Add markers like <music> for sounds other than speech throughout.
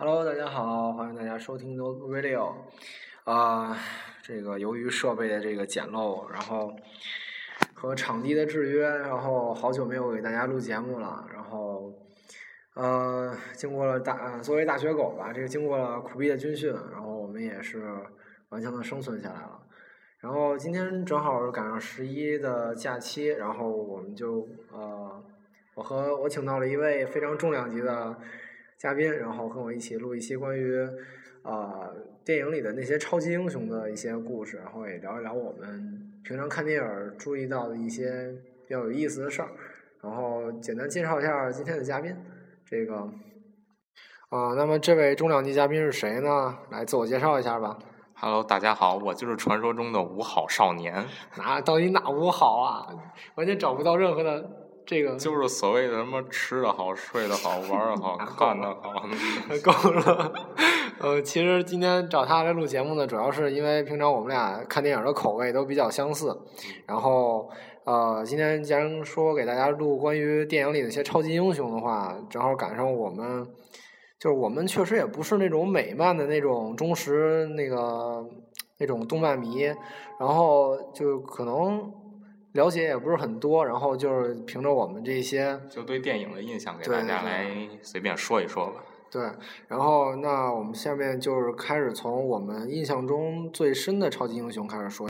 Hello，大家好，欢迎大家收听 No Radio。啊，这个由于设备的这个简陋，然后和场地的制约，然后好久没有给大家录节目了。然后，呃，经过了大作为大学狗吧，这个经过了苦逼的军训，然后我们也是顽强的生存下来了。然后今天正好赶上十一的假期，然后我们就呃，我和我请到了一位非常重量级的嘉宾，然后跟我一起录一期关于啊、电影里的那些超级英雄的一些故事，然后也聊一聊我们平常看电影儿注意到的一些比较有意思的事儿，然后简单介绍一下今天的嘉宾，这个啊、那么这位重量级嘉宾是谁呢？来自我介绍一下吧。Hello，大家好，我就是传说中的五好少年，<laughs> 哪到底哪五好啊？完全找不到任何的这个，就是所谓的什么吃的好、睡得好、玩的好、<laughs> 看的好。<laughs> 够了。呃，其实今天找他来录节目呢，主要是因为平常我们俩看电影的口味都比较相似，然后呃，今天既然说给大家录关于电影里的一些超级英雄的话，正好赶上我们。就是我们确实也不是那种美漫的那种忠实那个那种动漫迷，然后就可能了解也不是很多，然后就是凭着我们这些就对电影的印象给大家来随便说一说吧。对，然后那我们下面就是开始从我们印象中最深的超级英雄开始说。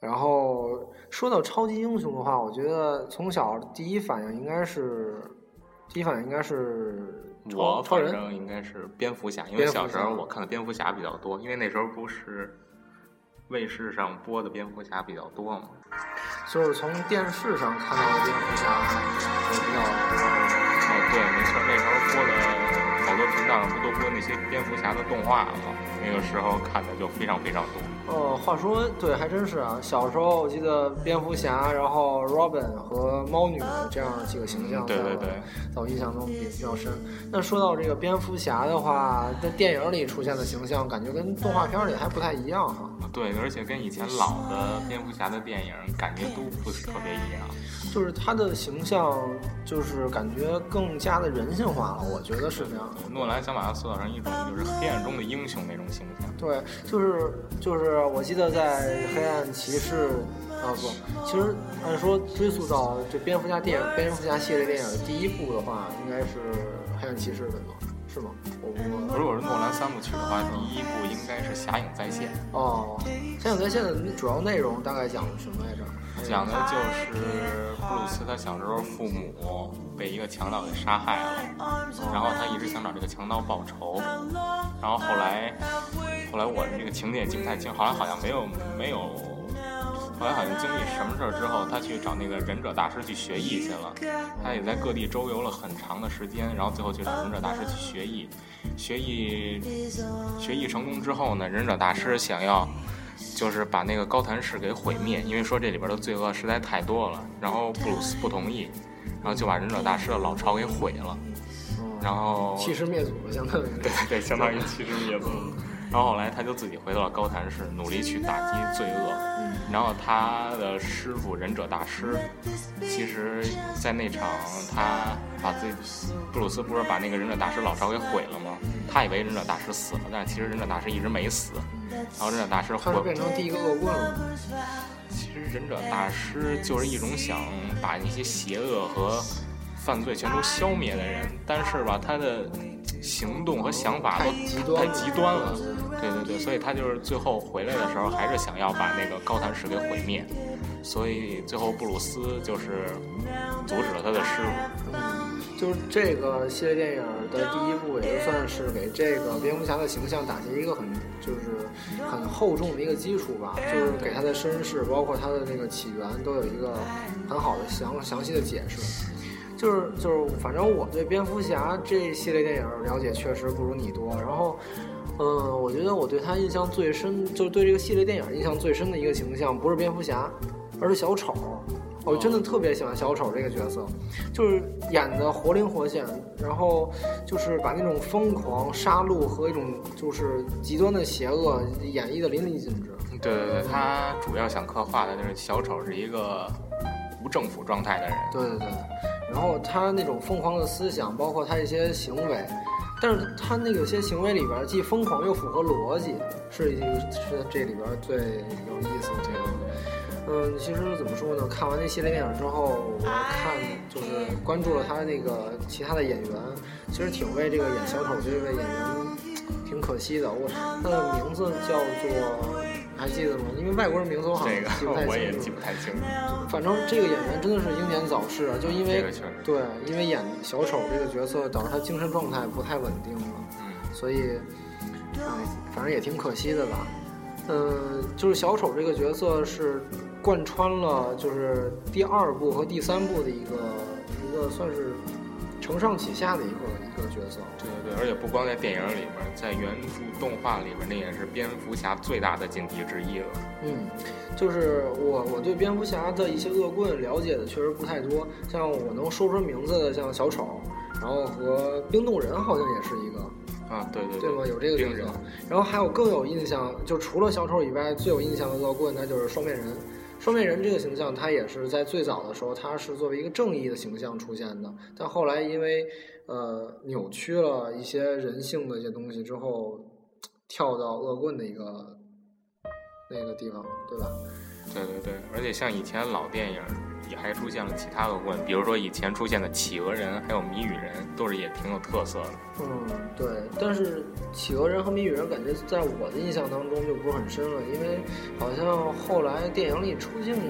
然后说到超级英雄的话，我觉得从小第一反应应该是，第一反应应该是我反。正应该是蝙蝠侠，因为小时候我看的蝙蝠侠比较多，因为那时候不是卫视上播的蝙蝠侠比较多嘛。就是从电视上看到的蝙蝠侠就比较多。哦，对，没错，那时候播的好多频道上不都播那些蝙蝠侠的动画吗？那个时候看的就非常非常多。哦，话说对，还真是啊。小时候我记得蝙蝠侠，然后 Robin 和猫女这样几个形象，对对对，在我印象中比比较深。那说到这个蝙蝠侠的话，在电影里出现的形象，感觉跟动画片里还不太一样哈。对，而且跟以前老的蝙蝠侠的电影感觉都不是特别一样。就是他的形象，就是感觉更加的人性化了，我觉得是这样。诺兰想把他塑造成一种就是黑暗中的英雄那种形象。对，就是就是，我记得在《黑暗骑士》啊不，其实按说追溯到这蝙蝠侠电影、蝙蝠侠系列电影第一部的话，应该是《黑暗骑士》的吗？是吗？我不如果是诺兰三部曲的话，第一部应该是《侠影再现哦，《侠影再现》的主要内容大概讲什么来着？》，讲的就是布鲁斯他小时候父母被一个强盗给杀害了，然后他一直想找这个强盗报仇，然后后来后来我这个情节也记不太清，好像好像没有没有。后来好像经历什么事儿之后，他去找那个忍者大师去学艺去了。他也在各地周游了很长的时间，然后最后去找忍者大师去学艺。学艺学艺成功之后呢，忍者大师想要就是把那个高谭市给毁灭，因为说这里边的罪恶实在太多了。然后布鲁斯不同意，然后就把忍者大师的老巢给毁了。然后欺师灭祖了，相当于。对对，相当于欺师灭祖。然后后来他就自己回到了高谭市，努力去打击罪恶。然后他的师傅忍者大师，其实，在那场他把自己布鲁斯不是把那个忍者大师老巢给毁了吗？他以为忍者大师死了，但是其实忍者大师一直没死。然后忍者大师他是回变成第一个恶棍了。其实忍者大师就是一种想把那些邪恶和犯罪全都消灭的人，但是吧，他的行动和想法都太极端了。对对对，所以他就是最后回来的时候，还是想要把那个高谭市给毁灭。所以最后布鲁斯就是阻止了他的师傅。嗯就是这个系列电影的第一部，也就算是给这个蝙蝠侠的形象打下一个很就是很厚重的一个基础吧，就是给他的身世，包括他的那个起源，都有一个很好的详详细的解释。就是就是，反正我对蝙蝠侠这系列电影了解确实不如你多。然后，嗯，我觉得我对他印象最深，就是对这个系列电影印象最深的一个形象，不是蝙蝠侠，而是小丑。我真的特别喜欢小丑这个角色，就是演的活灵活现，然后就是把那种疯狂、杀戮和一种就是极端的邪恶演绎的淋漓尽致。对对对，他主要想刻画的就是小丑是一个无政府状态的人。对对对，然后他那种疯狂的思想，包括他一些行为，但是他那个有些行为里边既疯狂又符合逻辑，是一个是这里边最有意思的这个。嗯，其实怎么说呢？看完那系列电影之后，我看就是关注了他那个其他的演员，其实挺为这个演小丑这位演员挺可惜的。我他的名字叫做还记得吗？因为外国人名字我好像记不太我也清楚。记不太清楚。反正这个演员真的是英年早逝啊，就因为这个，对，因为演小丑这个角色导致他精神状态不太稳定了。嗯，所以，哎，反正也挺可惜的吧。嗯，就是小丑这个角色是贯穿了就是第二部和第三部的一个一个算是承上启下的一个一个角色。对对对，而且不光在电影里边，在原著动画里边，那也是蝙蝠侠最大的劲敌之一了。嗯，就是我我对蝙蝠侠的一些恶棍了解的确实不太多，像我能说出名字的，像小丑，然后和冰冻人好像也是一个。啊，对对对吗？有这个角色然后还有更有印象，就除了小丑以外，最有印象的恶棍，那就是双面人。双面人这个形象，他也是在最早的时候，他是作为一个正义的形象出现的，但后来因为呃扭曲了一些人性的一些东西之后，跳到恶棍的一个那个地方，对吧？对对对，而且像以前老电影也还出现了其他恶棍，比如说以前出现的企鹅人还有谜语人，都是也挺有特色的。嗯，对。但是企鹅人和谜语人，感觉在我的印象当中就不是很深了，因为好像后来电影里出镜很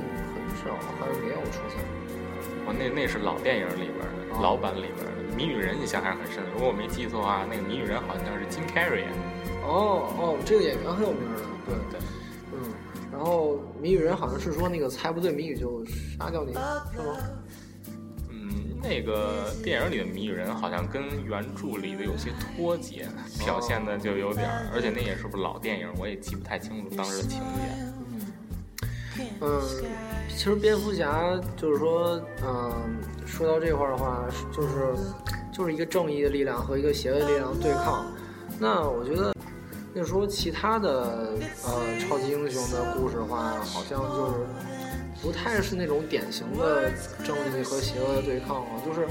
少，还是没有出现。哦，那那是老电影里边的，哦老版里边的谜语人印象还是很深的。如果我没记错的话，那个谜语人好像是金凯瑞。哦哦，这个演员很有名的，对，对，嗯。然后谜语人好像是说那个猜不对谜语就杀掉你，是吗？嗯，那个电影里的谜语人好像跟原著里的有些脱节，表现的就有点儿，而且那也是部老电影，我也记不太清楚当时的情节。嗯，其实蝙蝠侠就是说，嗯，说到这块儿的话，就是就是一个正义的力量和一个邪恶的力量对抗。那我觉得，那说其他的呃超级英雄的故事的话，好像就是不太是那种典型的正义和邪恶的对抗了。就是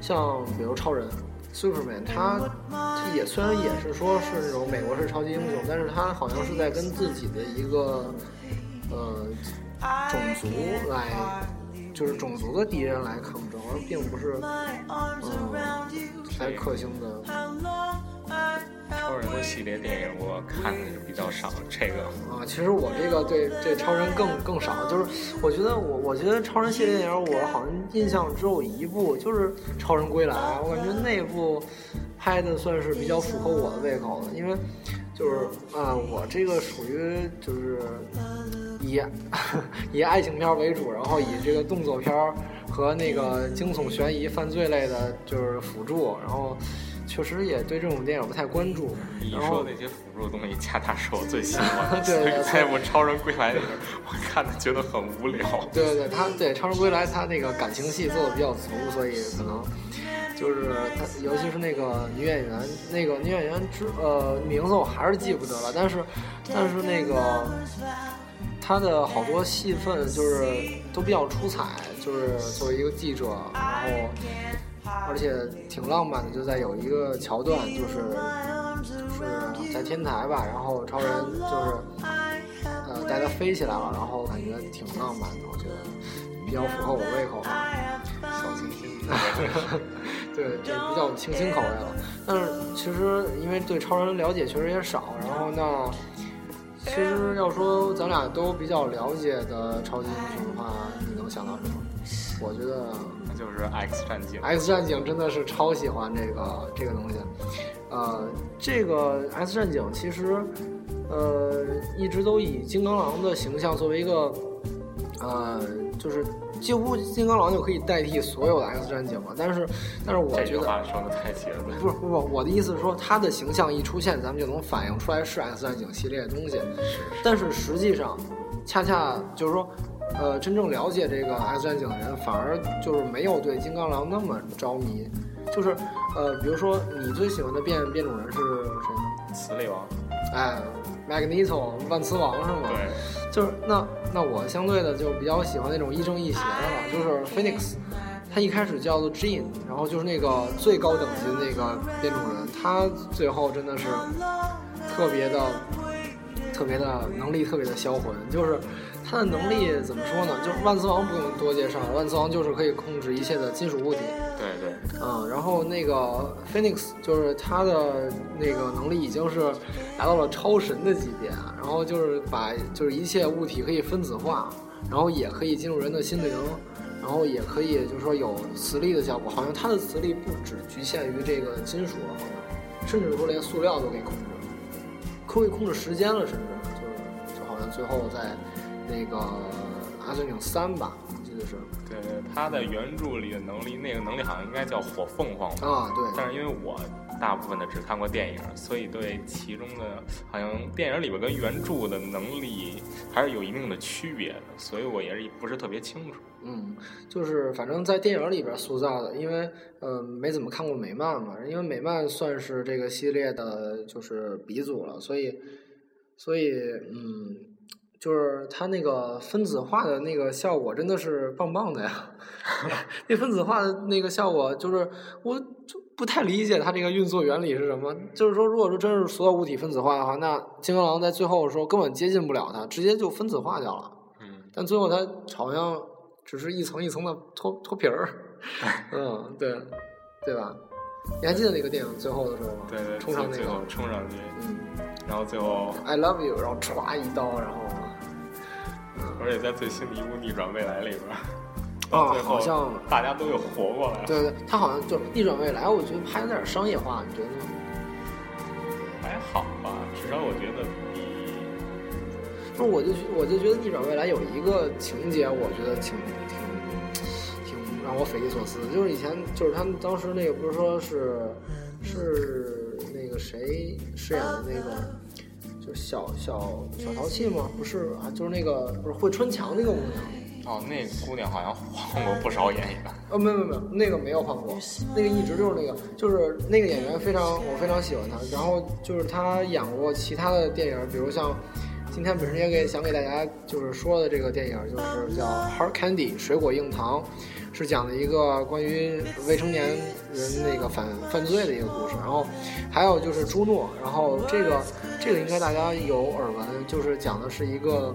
像比如超人。Superman，他也虽然也是说是那种美国式超级英雄，但是他好像是在跟自己的一个呃种族来，就是种族的敌人来抗争，而并不是嗯来克星的。超人的系列电影我看的比较少，这个啊，其实我这个对对超人更更少，就是我觉得我我觉得超人系列电影我好像印象只有一部，就是《超人归来》，我感觉那部拍的算是比较符合我的胃口的，因为就是啊、我这个属于就是以 <laughs> 以爱情片为主，然后以这个动作片和那个惊悚悬疑犯罪类的就是辅助，然后。确实也对这种电影不太关注。你说那些辅助的东西，恰恰是我最喜欢的。<laughs> 对对对在我《超人归来》里边，我看的觉得很无聊。对对对，他对《超人归来》他那个感情戏做的比较足，所以可能就是他，尤其是那个女演员，那个女演员之呃名字我还是记不得了，但是但是那个他的好多戏份就是都比较出彩，就是作为一个记者，然后而且挺浪漫的，就在有一个桥段就是就是在天台吧，然后超人就是。呃，带它飞起来了，然后感觉挺浪漫的，我觉得比较符合我胃口吧。小清新。<laughs> 对，就比较清新口味了。但是其实因为对超人了解确实也少，然后那，其实要说咱俩都比较了解的超级英雄的话，你能想到什么？我觉得就是 X 战警。X 战警真的是超喜欢这个这个东西。呃，这个 X 战警其实呃一直都以金刚狼的形象作为一个呃就是。几乎金刚狼就可以代替所有的 X 战警了，但是，但是我这句觉得话说的太绝了。不是不是，我的意思是说，他的形象一出现，咱们就能反映出来是 X 战警系列的东西。是但是实际上，恰恰就是说，呃，真正了解这个 X 战警的人，反而就是没有对金刚狼那么着迷。就是，呃，比如说你最喜欢的变变种人是谁呢？磁力王。哎，Magneto 万磁王是吗？对。就是那那我相对的就比较喜欢那种亦正亦邪的了，就是 Phoenix，他一开始叫做 Jean，然后就是那个最高等级的那个变种人，他最后真的是特别的、特别的能力，特别的销魂。就是他的能力怎么说呢？就是万磁王不用多介绍，万磁王就是可以控制一切的金属物体。对对，嗯，然后那个 Phoenix 就是他的那个能力已经是达到了超神的级别，然后就是把就是一切物体可以分子化，然后也可以进入人的心灵，然后也可以就是说有磁力的效果，好像他的磁力不只局限于这个金属了，好像甚至说连塑料都可以控制，可以控制时间了，甚至就是就好像最后在那个阿森岭三吧，我记得是对对，他的原著里的能力，那个能力好像应该叫火凤凰吧。啊，对，但是因为我大部分的只看过电影，所以对其中的好像电影里边跟原著的能力还是有一定的区别的，所以我也是不是特别清楚。嗯，就是反正在电影里边塑造的，因为呃没怎么看过美漫嘛，因为美漫算是这个系列的就是鼻祖了，所以所以嗯，就是它那个分子化的那个效果真的是棒棒的呀。<laughs> 那分子化的那个效果，就是我不太理解它这个运作原理是什么。就是说，如果说真是所有物体分子化的话，那金刚狼在最后的时候根本接近不了它，直接就分子化掉了。嗯，但最后它好像只是一层一层的脱脱皮儿。<laughs> 嗯，对，对吧？你还记得那个电影最后的时候吗？对对，冲上那最后个，冲上去，嗯然后最后，，I love you，然后歘一刀，然后，而且在最新的一部《逆转未来》里边，啊好像大家都又活过来了，对对，他好像就逆转未来，我觉得拍的有点商业化，你觉得呢？还好吧，至少我觉得比不是，我就我就觉得逆转未来有一个情节，我觉得挺挺挺让我匪夷所思，就是以前就是他们当时那个不是说是是那个谁饰演的那个。就小小小淘气吗？不是啊，就是那个不是会穿墙那个姑娘。哦，那姑娘好像换过不少演员。哦，没有没有，那个没有换过，那个一直就是那个，就是那个演员非常我非常喜欢他，然后就是他演过其他的电影，比如像今天本身也给想给大家就是说的这个电影，就是叫《Hard Candy》水果硬糖，是讲的一个关于未成年人那个反犯罪的一个故事，然后还有就是朱诺，然后这个这个应该大家有耳闻，就是讲的是一个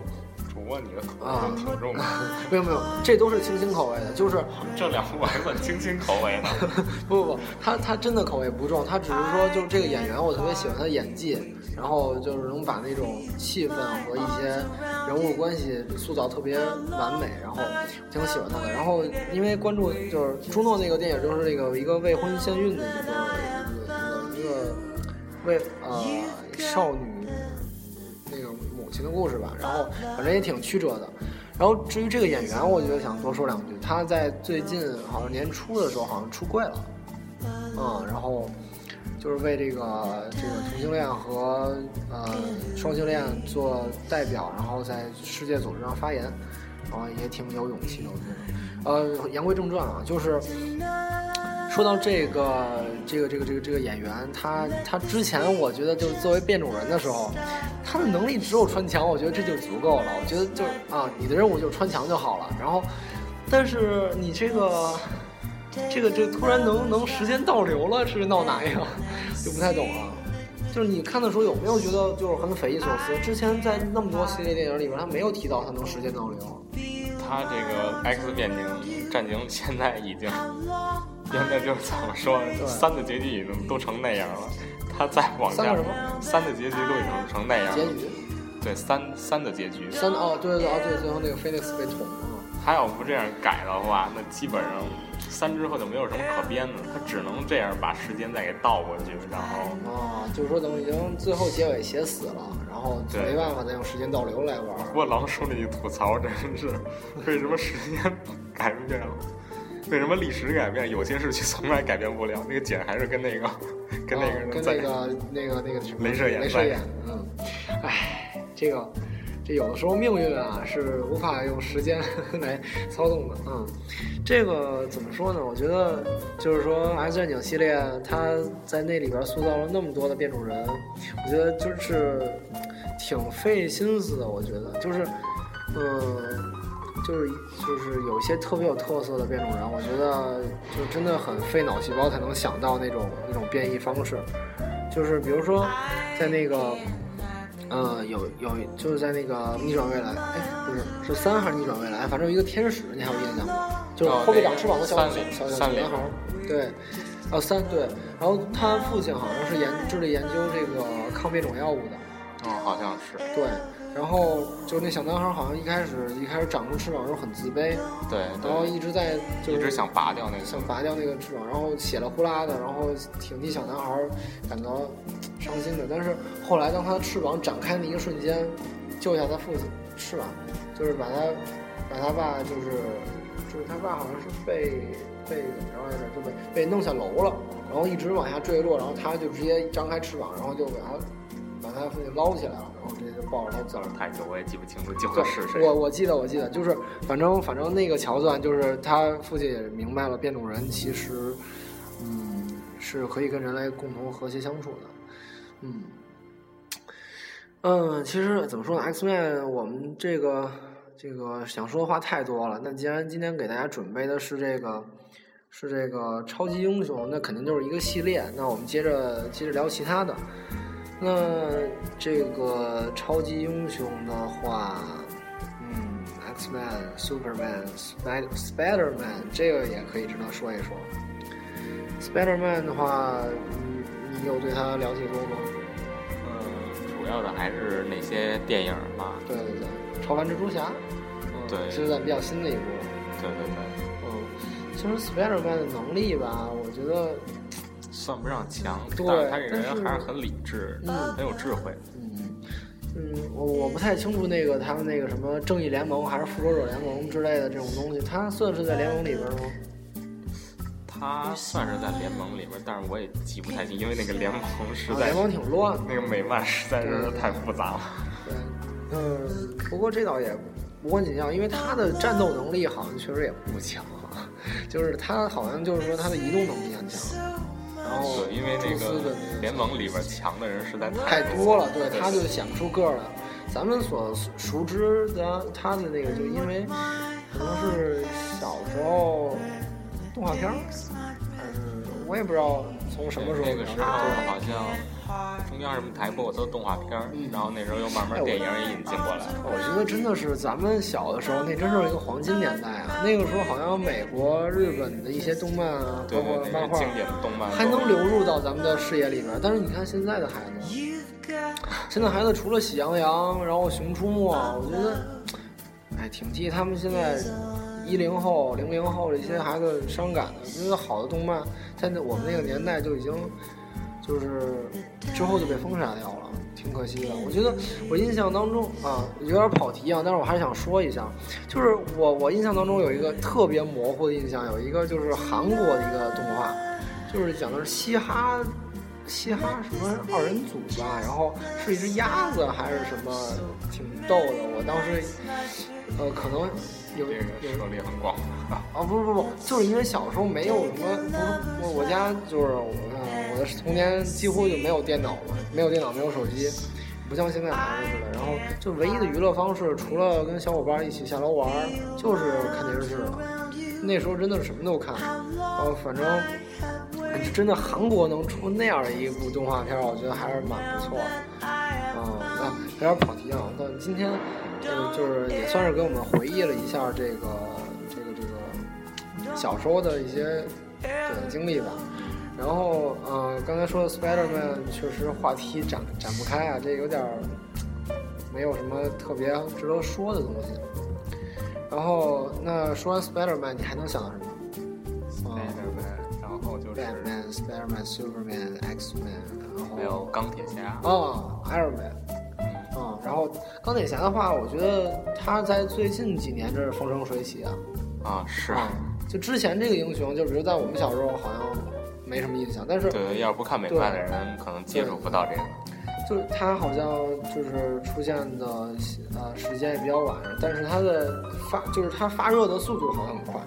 主播，你的口啊味挺重的，没有没有，这都是清新口味的，就是 <laughs> 这两部还算清新口味的。<laughs> 不不不，他他真的口味不重，他只是说就是这个演员我特别喜欢他的演技，然后就是能把那种气氛和一些人物关系塑造特别完美，然后挺喜欢他的。然后因为关注就是朱诺那个电影，就是那个一个未婚先孕的一个一个一个一个未呃少女那个母亲的故事吧，然后反正也挺曲折的。然后至于这个演员，我觉得想多说两句。他在最近好像年初的时候好像出柜了，嗯，然后就是为这个这个同性恋和呃双性恋做代表，然后在世界组织上发言，然后也挺有勇气的，我觉得。呃，言归正传啊，就是说到这个这个这个这个这个演员，他他之前我觉得就是作为变种人的时候，他的能力只有穿墙，我觉得这就足够了。我觉得就啊，你的任务就是穿墙就好了。然后，但是你这个这个这突然能能时间倒流了，是闹哪样？就不太懂了。就是你看的时候有没有觉得就是很匪夷所思？之前在那么多系列电影里边，他没有提到他能时间倒流。他这个 X 变形战警现在已经，现在就是怎么说，三的结局已经都成那样了，他再往下三的结局都已经成那样了。结局对，三三的结局，三哦，对对对哦对，最后那个 Phoenix 被捅了。他要不这样改的话，那基本上三之后就没有什么可编的，他只能这样把时间再给倒过去，然后啊，就是说等于已经最后结尾写死了，然后就没办法再用时间倒流来玩。不过狼叔那一吐槽真是，为什么时间 <laughs> 改不变？为什么历史改变？有些事情从来改变不了。那个简还是跟那个，跟那个啊跟那个那个那个什么镭射眼在镭射眼，嗯，唉，这个这有的时候命运啊是无法用时间 <laughs> 来操纵的，嗯，这个怎么说呢？我觉得就是说《X 战警》系列，它在那里边塑造了那么多的变种人，我觉得就是挺费心思的。我觉得就是，嗯，就是就是有一些特别有特色的变种人，我觉得就真的很费脑细胞才能想到那种那种变异方式，就是比如说在那个。呃，有有就是在那个逆转未来，哎，不是，是三还是逆转未来？反正有一个天使，你还有印象吗？就是后背长翅膀的小小小小男孩，对，哦三对，然后他父亲好像是研致力研究这个抗变种药物的，哦，好像是，对。然后就那小男孩好像一开始一开始长出翅膀的时候很自卑，对，然后一直在就一直想拔掉那个想拔掉那个翅膀，然后血了呼啦的，然后挺替小男孩感到伤心的。但是后来当他的翅膀展开那一瞬间，救下他父亲翅膀，就是把他把他爸就是就是他爸好像是被被怎么着来着，就被被弄下楼了，然后一直往下坠落，然后他就直接张开翅膀，然后就给他。把他父亲捞起来了，然后直接就抱着他走了。太久我也记不清楚救的是谁。我我记得我记得就是反正反正那个桥段就是他父亲也明白了变种人其实嗯是可以跟人类共同和谐相处的。嗯嗯，其实怎么说呢？X Man 我们这个这个想说的话太多了。那既然今天给大家准备的是这个是这个超级英雄，那肯定就是一个系列。那我们接着接着聊其他的。那这个超级英雄的话，嗯，X Man、Superman、Spider Spider Man 这个也可以值得说一说。Spider Man 的话，嗯，你有对他了解过吗？嗯，主要的还是那些电影吧。对对对，超凡蜘蛛侠。对。是在比较新的一部。对对对。嗯，其实 Spider Man 的能力吧，我觉得。算不上强，对，他这人还是很理智，嗯，很有智慧。嗯嗯，我我不太清楚那个他们那个什么正义联盟还是复仇者联盟之类的这种东西，他算是在联盟里边吗？他算是在联盟里边，但是我也记不太清，因为那个联盟实在联盟挺乱，那个美漫实在是太复杂了。对，嗯，不过这倒也无关紧要，因为他的战斗能力好像确实也不强，就是他好像就是说他的移动能力很强。然后，因为那个联盟里边强的人实在太多了，对，他就显不出个来。咱们所熟知的他的那个，就因为可能是小时候动画片儿，还是我也不知道从什么时候。那个时候好像。中间什么台播过的动画片儿，然后那时候又慢慢电影也引进过来。我觉得真的是咱们小的时候，那真是一个黄金年代啊！那个时候好像美国、日本的一些动漫啊，包括漫画，经典的动漫还能流入到咱们的视野里边。但是你看现在的孩子，现在孩子除了喜羊羊，然后熊出没，我觉得，哎，挺替他们现在一零后、零零后这些孩子伤感的。因为好的动漫，在那我们那个年代就已经。就是之后就被封杀掉了，挺可惜的。我觉得我印象当中啊，有点跑题啊，但是我还是想说一下，就是我我印象当中有一个特别模糊的印象，有一个就是韩国的一个动画，就是讲的是嘻哈嘻哈什么二人组吧，然后是一只鸭子还是什么，挺逗的。我当时呃可能有有涉猎很广啊，不不不不，就是因为小时候没有什么，不是我我家就是我我的。童年几乎就没有电脑嘛，没有电脑，没有手机，不像现在孩子似的。然后就唯一的娱乐方式，除了跟小伙伴一起下楼玩，就是看电视了。那时候真的是什么都看。呃，反正真的韩国能出那样的一部动画片，我觉得还是蛮不错的。啊，那有点跑题啊。但今天呃，就是也算是给我们回忆了一下这个这个这个小时候的一些对经历吧。然后，呃，刚才说的 Spider-Man 确实话题展展不开啊，这有点没有什么特别值得说的东西。然后，那说完 Spider-Man，你还能想到什么？Spider-Man，然后就是 Batman、Spider-Man、Superman、X-Man，然后还有钢铁侠。哦，Iron Man。嗯，然后钢铁侠的话，我觉得他在最近几年这是风生水起啊。啊，是。就之前这个英雄，就比如在我们小时候，好像。没什么印象，但是对，要不看美漫的人可能接触不到这个。就是他好像就是出现的呃时间也比较晚，但是他的发就是他发热的速度好像很快，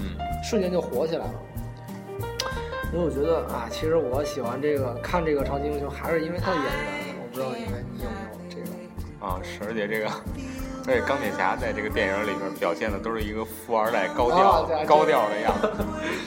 嗯，瞬间就火起来了。因为我觉得啊，其实我喜欢这个看这个超级英雄，还是因为他的演员。我不知道因为你有没有这个啊，是而且这个而且钢铁侠在这个电影里面表现的都是一个富二代高调、啊高调的样子。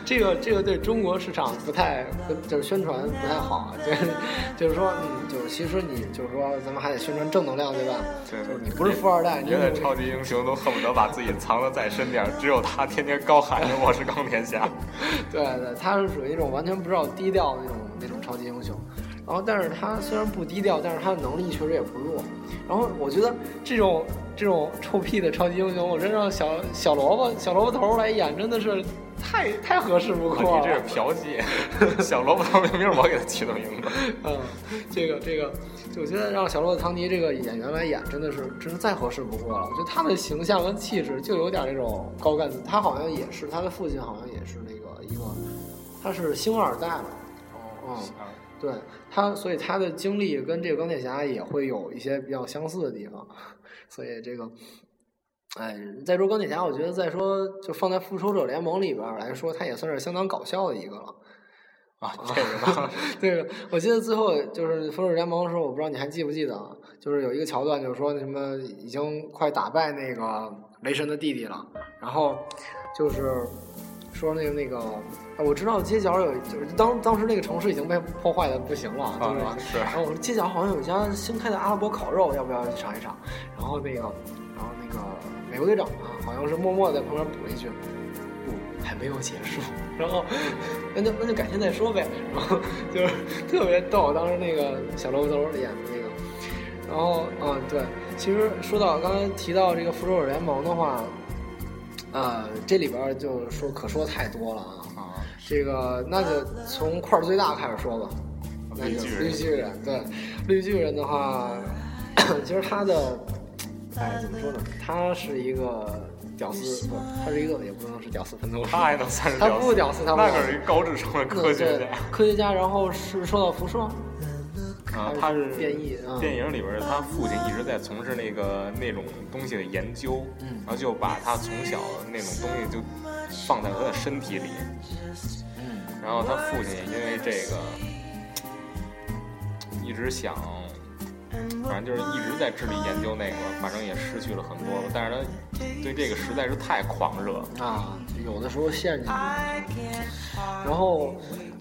这个这个对中国市场不太，就是宣传不太好啊。<laughs> 就是就是说，嗯，就是其实你就是说，咱们还得宣传正能量，对吧？对就是你不是富二代，你别的超级英雄都恨不得把自己藏得再深点，只有他天天高喊着我是钢铁侠。<laughs> 对对，他是属于一种完全不知道低调的那种那种超级英雄。然后，但是他虽然不低调，但是他的能力确实也不弱。然后，我觉得这种这种臭屁的超级英雄，我真让小小萝卜小萝卜头来演，真的是太太合适不过了。你这是嫖妓，<laughs> 小萝卜头明明是我给他起的名字。嗯，这个这个，就我觉得让小萝卜·唐尼这个演员来演，真的是真是再合适不过了。我觉得他的形象跟气质就有点那种高干子，他好像也是，他的父亲好像也是那个一个，他是星二代嘛。哦对他，所以他的经历跟这个钢铁侠也会有一些比较相似的地方，<laughs> 所以这个，哎，再说钢铁侠，我觉得再说就放在复仇者联盟里边来说，他也算是相当搞笑的一个了。啊，这个 <laughs> 这个，我记得最后就是复仇者联盟的时候，我不知道你还记不记得，啊，就是有一个桥段，就是说那什么已经快打败那个雷神的弟弟了，然后就是说那个那个，啊我知道街角有，就是当当时那个城市已经被破坏的不行了，然后我说街角好像有一家新开的阿拉伯烤肉，要不要去尝一尝？然后那个，然后那个美国队长啊，好像是默默在旁边补了一句：“不，还没有结束。”然后那就那就改天再说呗。然后就是特别逗，当时那个小萝卜头演的那个。然后嗯，对，其实说到刚才提到这个复仇者联盟的话，呃，这里边就说可说太多了啊。啊，这个那就从块儿最大开始说吧。那就绿巨人绿巨人，对，绿巨人的话，<coughs> 其实他的，哎，怎么说呢？他是一个屌丝，不，他是一个也不能是屌丝喷头，他还能算是他屌丝不屌丝，他不那可是一高智商的科学对家。科学家，然后是受到辐射，啊，他是电影里边儿他父亲一直在从事那个那种东西的研究，嗯然后就把他从小那种东西就放在他的身体里，嗯。然后他父亲也因为这个一直想，反正就是一直在致力研究那个，反正也失去了很多，但是他对这个实在是太狂热，啊，有的时候陷进去。然后，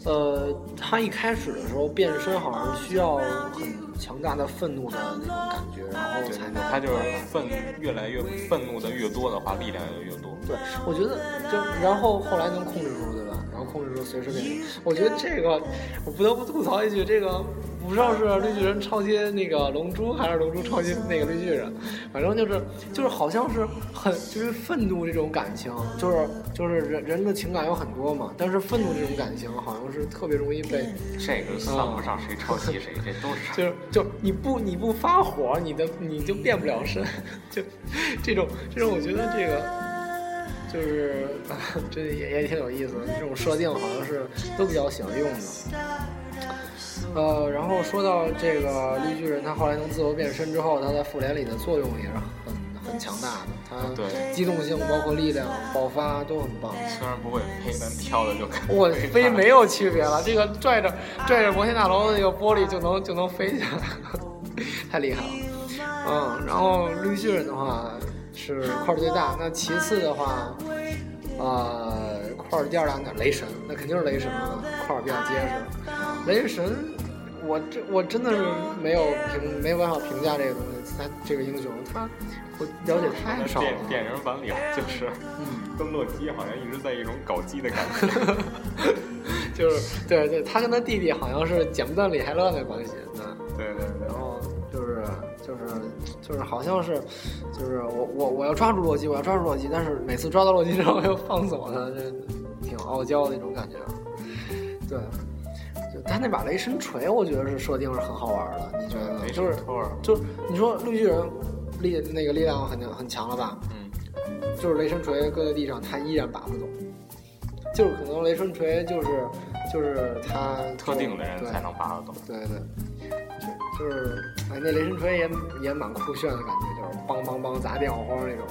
呃，他一开始的时候变身好像需要很强大的愤怒的那种感觉，然后才能他就是愤越来越愤怒的越多的话，力量也就越多。对，我觉得就然后后来能控制住，后控制住随时变身。我觉得这个我不得不吐槽一句，这个不知道是绿巨人超接那个龙珠，还是龙珠超接那个绿巨人，反正就是就是好像是很就是愤怒这种感情，就是就是人人的情感有很多嘛，但是愤怒这种感情好像是特别容易被这个算不上谁抄袭谁，这都是 <laughs> 就是就你不你不发火，你的你就变不了身，<laughs> 就这种这种，我觉得这个就是啊这也也挺有意思的。这种设定好像是都比较喜欢用的。呃，然后说到这个绿巨人，他后来能自由变身之后，他在复联里的作用也是很很强大的，他机动性包括力量爆发都很棒。虽然不会飞，但跳的就我飞没有区别了，这个拽着拽着摩天大楼的那个玻璃就能就能飞起来，<laughs> 太厉害了。嗯，然后绿巨人的话是块儿最大，那其次的话，呃，块儿第二大那雷神，那肯定是雷神了，块儿比较结实。雷神，我这我真的是没有评没有办法评价这个东西，他这个英雄他我了解太少了电。电影版里就是嗯。跟洛基好像一直在一种搞基的感觉。<laughs> 就是对对，他跟他弟弟好像是剪不断理还乱的关系，嗯，对对对就是就是好像是就是我我我要抓住洛基，我要抓住洛基，但是每次抓到洛基之后又放走他，就挺傲娇那种感觉。对，就他那把雷神锤，我觉得是设定是很好玩的，你觉得呢？雷就是就是你说绿巨人力那个力量很很强了吧？嗯，就是雷神锤搁在地上，他依然拔不走。就是可能雷神锤就是就是他特定的人对才能拔得动。对对，就就是哎，那雷神锤也也蛮酷炫的感觉，就是梆梆梆砸电火花那种。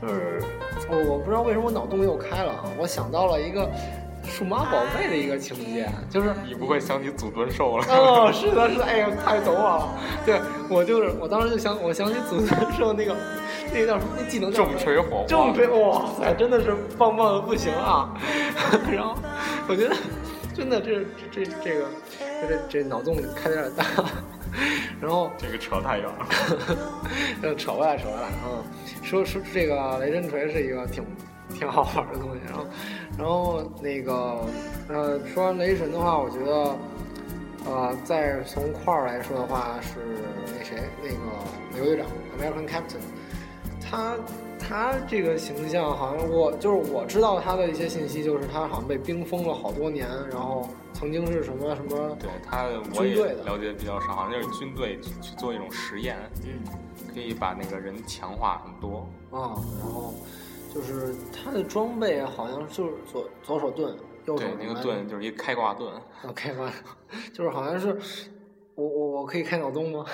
就是我我不知道为什么我脑洞又开了啊，我想到了一个数码宝贝的一个情节，就是你不会想起祖尊兽了？哦，是的，是的，哎呀，太懂我了。对我就是，我当时就想，我想起祖尊兽那个那个叫什么，那技能叫重锤火花，重锤，哇塞，真的是棒棒的不行啊！<laughs> 然后我觉得真的这这这这个这这脑洞开的有点大。然后这个扯太远了，<laughs> 扯回来扯回来啊！说说这个雷神锤是一个挺挺好玩的东西，然后然后那个呃，说完雷神的话，我觉得呃，再从块儿来说的话是那谁那个美国队长 American Captain，他他这个形象好像我就是我知道他的一些信息，就是他好像被冰封了好多年，然后。曾经是什么什么？对他，我也了解比较少，好像就是军队去做一种实验，嗯，可以把那个人强化很多啊。然后就是他的装备好像就是左左手盾，右手对那个盾就是一开挂盾。啊，开挂，就是好像是我我我可以开脑洞吗？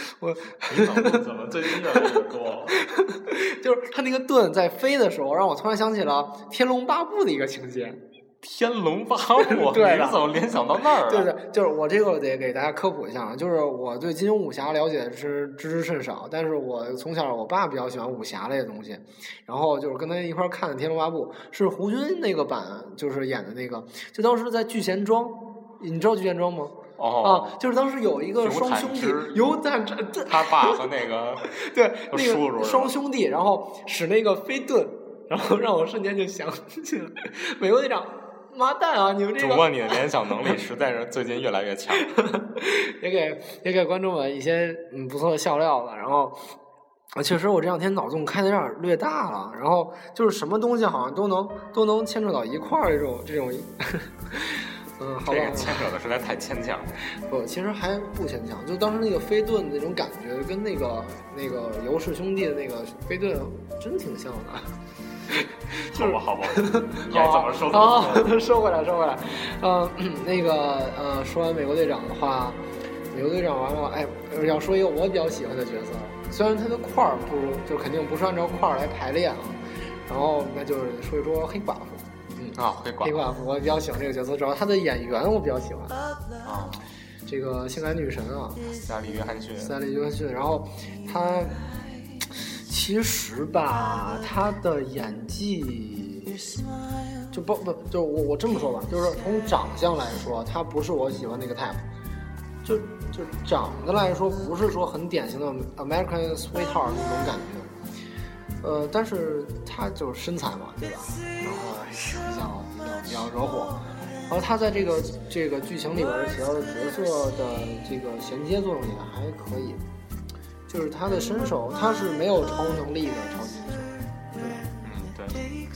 <laughs> 我你脑洞怎么最近越来越多？<laughs> 就是他那个盾在飞的时候，让我突然想起了《天龙八部》的一个情节。天龙八部，<laughs> 对，你怎么联想到那儿？对对，就是我这个得给大家科普一下啊，就是我对金庸武侠了解是知之甚少，但是我从小我爸比较喜欢武侠类的东西，然后就是跟他一块看的《天龙八部》，是胡军那个版，就是演的那个，就当时在聚贤庄，你知道聚贤庄吗？哦，啊，就是当时有一个双兄弟，有坦之，他爸和那个 <laughs> 对那个双兄弟，然后使那个飞盾，然后让我瞬间就想起了美国队长。妈蛋啊！你们这个主播，你的联想能力实在是最近越来越强，<laughs> 也给也给观众们一些嗯不错的笑料吧。然后，确实我这两天脑洞开的有点略大了。然后就是什么东西好像都能都能牵扯到一块儿，这种这种，嗯，好吧。牵扯的实在太牵强了。不，其实还不牵强。就当时那个飞盾那种感觉，跟那个那个尤氏兄弟的那个飞盾真挺像的。好吧，好吧，<laughs> 该怎么说？<laughs> 好，收回来，收回来。嗯，那个，呃，说完美国队长的话，美国队长完了，哎，要说一个我比较喜欢的角色，虽然他的块儿不如，就肯定不是按照块儿来排列啊。然后那就是说一说黑寡妇。嗯啊，黑寡黑寡妇，我比较喜欢这个角色，主要他的演员我比较喜欢。啊，这个性感女神啊，斯利约翰逊。斯利约翰逊，然后他。其实吧，他的演技就不不就我我这么说吧，就是从长相来说，他不是我喜欢那个 type，就就长得来说，不是说很典型的 American sweetheart 那种感觉，呃，但是他就是身材嘛，对吧？然后比较比较比较惹火，然后他在这个这个剧情里边起到的角色的这个衔接作用也还可以。就是他的身手，他是没有超能力的超级英雄，对吧？嗯，对。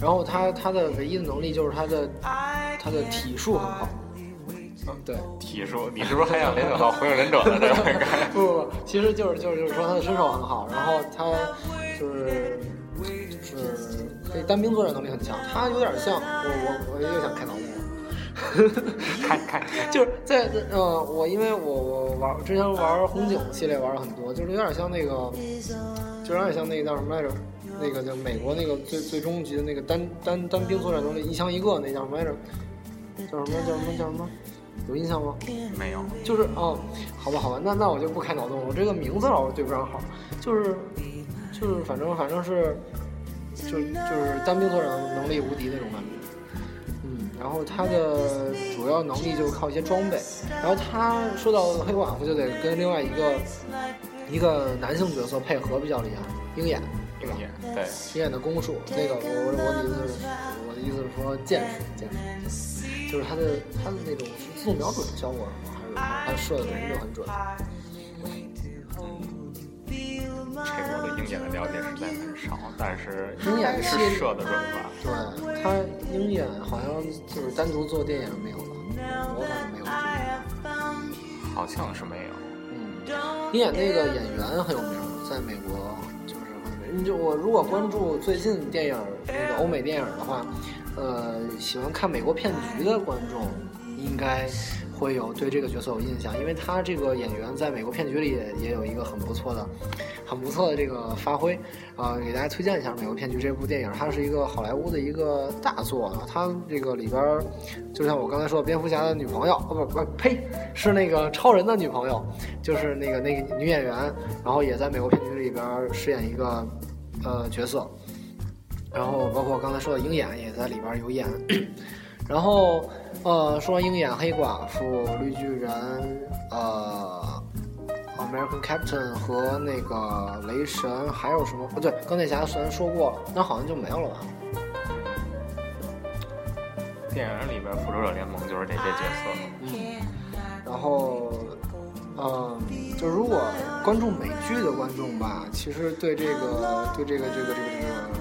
然后他他的唯一的能力就是他的他的体术很好。嗯，对。体术，你是不是还想联想到火影忍者的这个？不不不，其实就是就是就是说他的身手很好，然后他就是就是可以单兵作战能力很强。他有点像我我我又想开脑洞。开开，就是在呃，我因为我我玩之前玩红警系列玩了很多，就是有点像那个，就有点像那个叫什么来着？那个叫美国那个最最终级的那个单单单兵作战能力一枪一个那叫什么来着？叫什么叫什么叫什么？有印象吗？没有。就是哦，好吧好吧，那那我就不开脑洞了，我这个名字老是对不上号。就是就是反正反正是，就就是单兵作战能力无敌那种感觉。然后他的主要能力就是靠一些装备，然后他说到黑寡妇就得跟另外一个一个男性角色配合比较厉害，鹰眼，鹰眼，对，鹰眼的攻术，那个我我我的意思是，我的意思是说剑术，剑术，就是他的他的那种是自动瞄准的效果吗？还是他射的本身就很准？这我对鹰眼的了。解实在很少，但是鹰眼是射的准吧？对，他鹰眼好像就是单独做电影没有了，我反正没有。好像是没有。嗯，鹰眼那个演员很有名，在美国就是很有名。就我如果关注最近电影那个欧美电影的话，呃，喜欢看美国骗局的观众应该。会有对这个角色有印象，因为他这个演员在美国骗局里也也有一个很不错的、很不错的这个发挥。啊，给大家推荐一下《美国骗局》这部电影，它是一个好莱坞的一个大作啊。它这个里边，就像我刚才说，蝙蝠侠的女朋友，哦不不呸，是那个超人的女朋友，就是那个那个女演员，然后也在《美国骗局》里边饰演一个呃角色。然后包括刚才说的鹰眼也在里边有演。然后呃，说鹰眼、黑寡妇、绿巨人，呃。American Captain 和那个雷神还有什么？不对，钢铁侠虽然说过了，那好像就没有了吧？电影里边复仇者联盟就是这些角色。嗯。然后，嗯，就如果关注美剧的观众吧，其实对这个对这个这个这个这个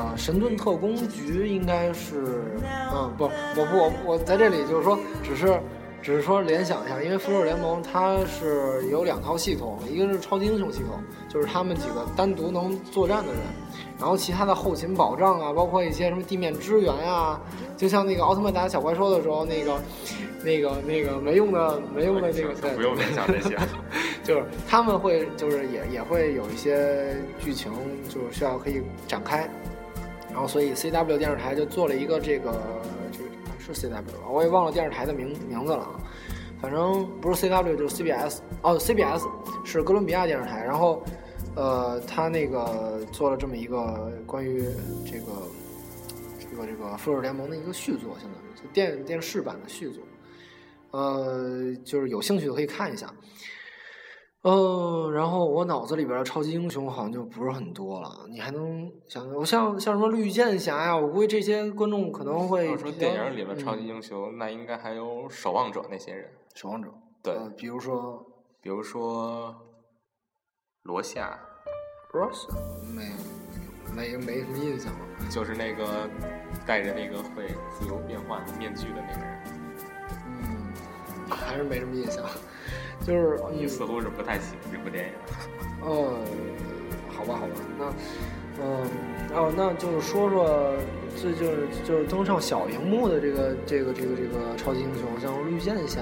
呃神盾特工局应该是，嗯，不，我不我我在这里就是说，只是。只是说联想一下，因为复仇者联盟它是有两套系统，一个是超级英雄系统，就是他们几个单独能作战的人，然后其他的后勤保障啊，包括一些什么地面支援啊，就像那个奥特曼打小怪兽的时候，那个、那个、那个没用的、没用的那个，不用联想这些，<laughs> 就是他们会就是也也会有一些剧情，就是需要可以展开，然后所以 CW 电视台就做了一个这个。这是 CW 吧，我也忘了电视台的名名字了啊，反正不是 CW 就是 CBS 哦，CBS 是哥伦比亚电视台，然后，呃，他那个做了这么一个关于这个这个这个复仇者联盟的一个续作，相当于就电电视版的续作，呃，就是有兴趣的可以看一下。嗯，然后我脑子里边的超级英雄好像就不是很多了。你还能想我像像什么绿箭侠呀？我估计这些观众可能会说电影里的超级英雄，那应该还有守望者那些人。守望者，对，比如说，比如说罗夏，罗夏没没没什么印象了。<laughs> 就是那个戴着那个会自由变换面具的那个人。嗯，还是没什么印象。就是你似乎是不太喜欢这部电影。嗯，好吧，好吧，那，嗯，哦，那就是说说，这就是就是登上小荧幕的这个这个这个这个超级英雄，像绿箭侠，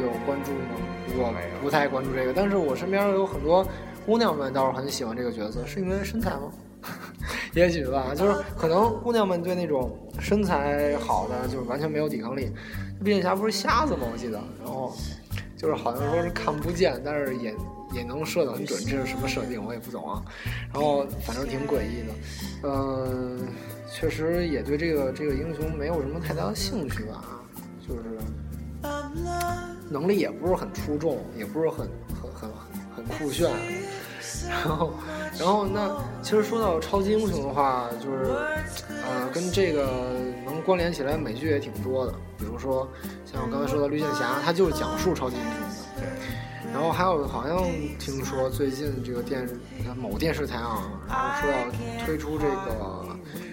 有关注吗？我不太关注这个，但是我身边有很多姑娘们倒是很喜欢这个角色，是因为身材吗？<laughs> 也许吧，就是可能姑娘们对那种身材好的，就是完全没有抵抗力。绿箭侠不是瞎子吗？我记得，然后。就是好像说是看不见，但是也也能射得很准，这是什么设定我也不懂啊。然后反正挺诡异的，嗯，确实也对这个这个英雄没有什么太大的兴趣吧，就是能力也不是很出众，也不是很很很很酷炫。然后，然后那其实说到超级英雄的话，就是呃跟这个能关联起来美剧也挺多的，比如说。像我刚才说的绿箭侠，它就是讲述超级英雄的。对。然后还有好像听说最近这个电某电视台啊，然后说要推出这个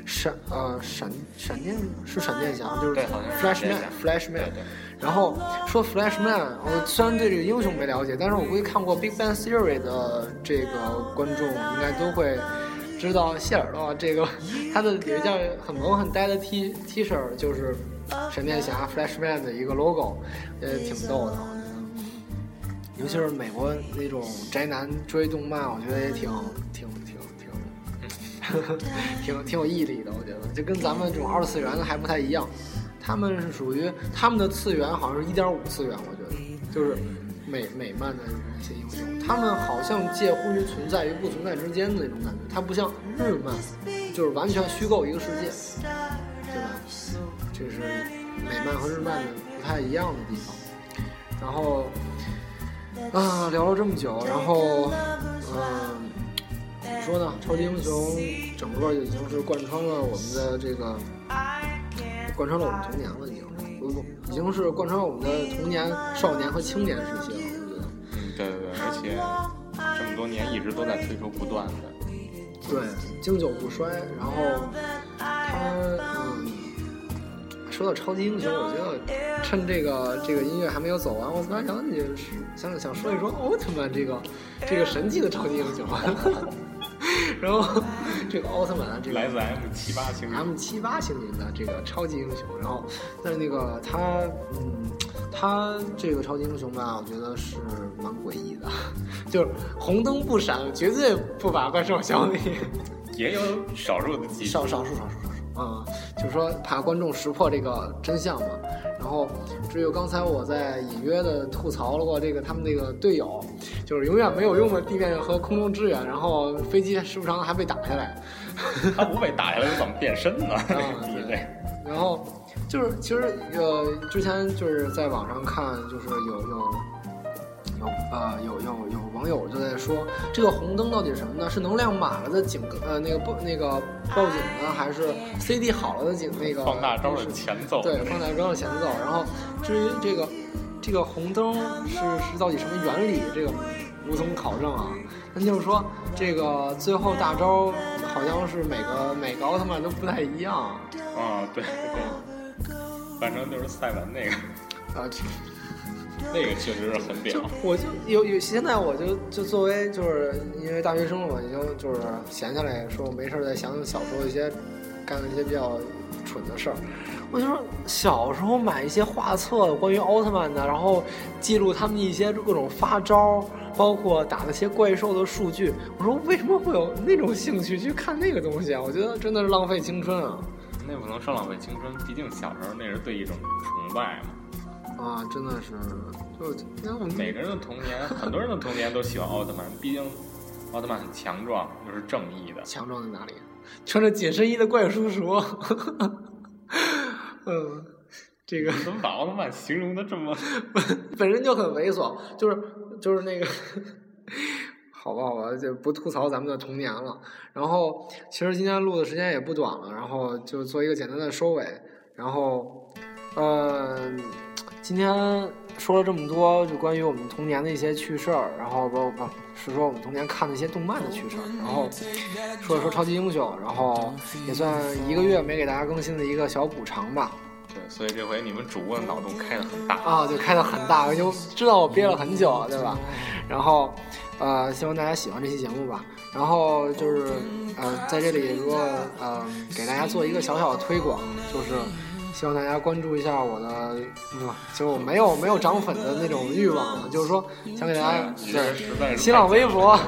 闪呃闪闪电是闪电侠，就是 Flashman，Flashman。然后说 Flashman，我虽然对这个英雄没了解，但是我估计看过 Big Bang Theory 的这个观众应该都会知道谢耳朵这个他的有一件很萌很呆的 T T 恤，就是。闪电侠 Flashman 的一个 logo，也挺逗的，我觉得。尤其是美国那种宅男追动漫，我觉得也挺挺挺挺挺 <laughs> 挺有毅力的。我觉得，就跟咱们这种二次元的还不太一样。他们是属于他们的次元好像是一点五次元，我觉得就是美美漫的一些英雄，他们好像介乎于存在与不存在之间的那种感觉。它不像日漫，就是完全虚构一个世界，对吧？这是美漫和日漫的不太一样的地方。然后啊，聊了这么久，然后嗯，怎么说呢？超级英雄整个已经是贯穿了我们的这个，贯穿了我们童年了，已经不不，已经是贯穿了我们的童年、少年和青年时期了。我觉得，嗯，对对对，而且这么多年一直都在推出不断的，对，经久不衰。然后他嗯。说到超级英雄，我觉得趁这个这个音乐还没有走完，我突然想起想想说一说奥特曼这个这个神奇的超级英雄。<laughs> 然后这个奥特曼这个来自 M 七八星 M 七八星云的这个超级英雄，然后但是那个他嗯，他这个超级英雄吧，我觉得是蛮诡异的，就是红灯不闪，绝对不把怪兽消灭。<laughs> 也有少数的几少少数少数少数。啊、就是说怕观众识破这个真相嘛。然后至于刚才我在隐约的吐槽了过这个他们那个队友，就是永远没有用的地面和空中支援，然后飞机时不常还被打下来。<laughs> 他不被打下来怎么变身呢？<laughs> <laughs> 这个啊地位。然后就是其实呃，之前就是在网上看，就是有有有呃有有有网友就在说，这个红灯到底是什么呢？是能量满了的警呃那个报那个报警呢，还是 CD 好了的警那个放大招的前奏。对，放大招的前奏。然后至于这个这个红灯是是到底什么原理，这个无从考证啊。那就是说，这个最后大招好像是每个每个奥特曼都不太一样啊。啊，对对，反正就是赛文那个，啊，这那个确实是很屌。我就有有现在我就就作为就是因为大学生嘛，已经就是闲下来说我没事儿再想想小时候一些干的一些比较蠢的事儿。我就说小时候买一些画册关于奥特曼的，然后记录他们一些各种发招，包括打那些怪兽的数据。我说为什么会有那种兴趣去看那个东西啊？我觉得真的是浪费青春啊！那不能说浪费青春，毕竟小时候那是对一种崇拜嘛。啊，真的是，就因为我们每个人的童年，很多人的童年都喜欢奥特曼，毕竟奥特曼很强壮，又是正义的。强壮在哪里？穿着紧身衣的怪叔叔。嗯，这个怎么把奥特曼形容的这么 <laughs>…… 本身就很猥琐，就是就是那个，<laughs> 好吧好吧，就不吐槽咱们的童年了。然后其实今天录的时间也不短了，然后就做一个简单的收尾。然后，呃，今天说了这么多，就关于我们童年的一些趣事儿，然后包括是说我们童年看的一些动漫的趣事儿，然后说了说超级英雄，然后也算一个月没给大家更新的一个小补偿吧。对，所以这回你们主播的脑洞开的很大。啊，对开的很大，我就知道我憋了很久，对吧？然后，呃，希望大家喜欢这期节目吧。然后就是，呃，在这里如果呃给大家做一个小小的推广，就是希望大家关注一下我的，嗯，就我没有没有涨粉的那种欲望，就是说想给大家对新浪微博，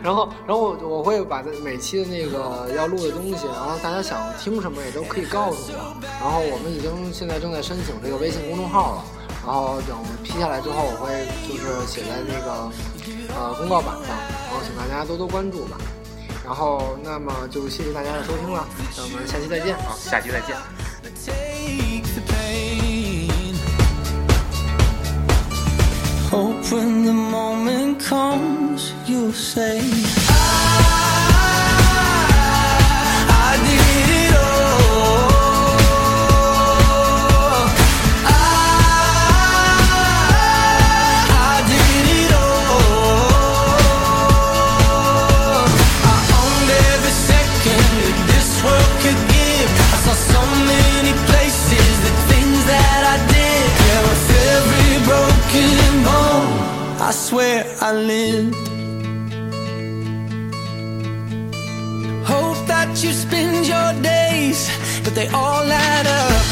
然后然后我我会把每期的那个要录的东西，然后大家想听什么也都可以告诉我。然后我们已经现在正在申请这个微信公众号了，然后等批下来之后，我会就是写在那个呃公告板上，然后请大家多多关注吧。然后那么就谢谢大家的收听了，那我们下期再见。啊，下期再见。Hope when the moment comes, you'll say, I, I did they all add up.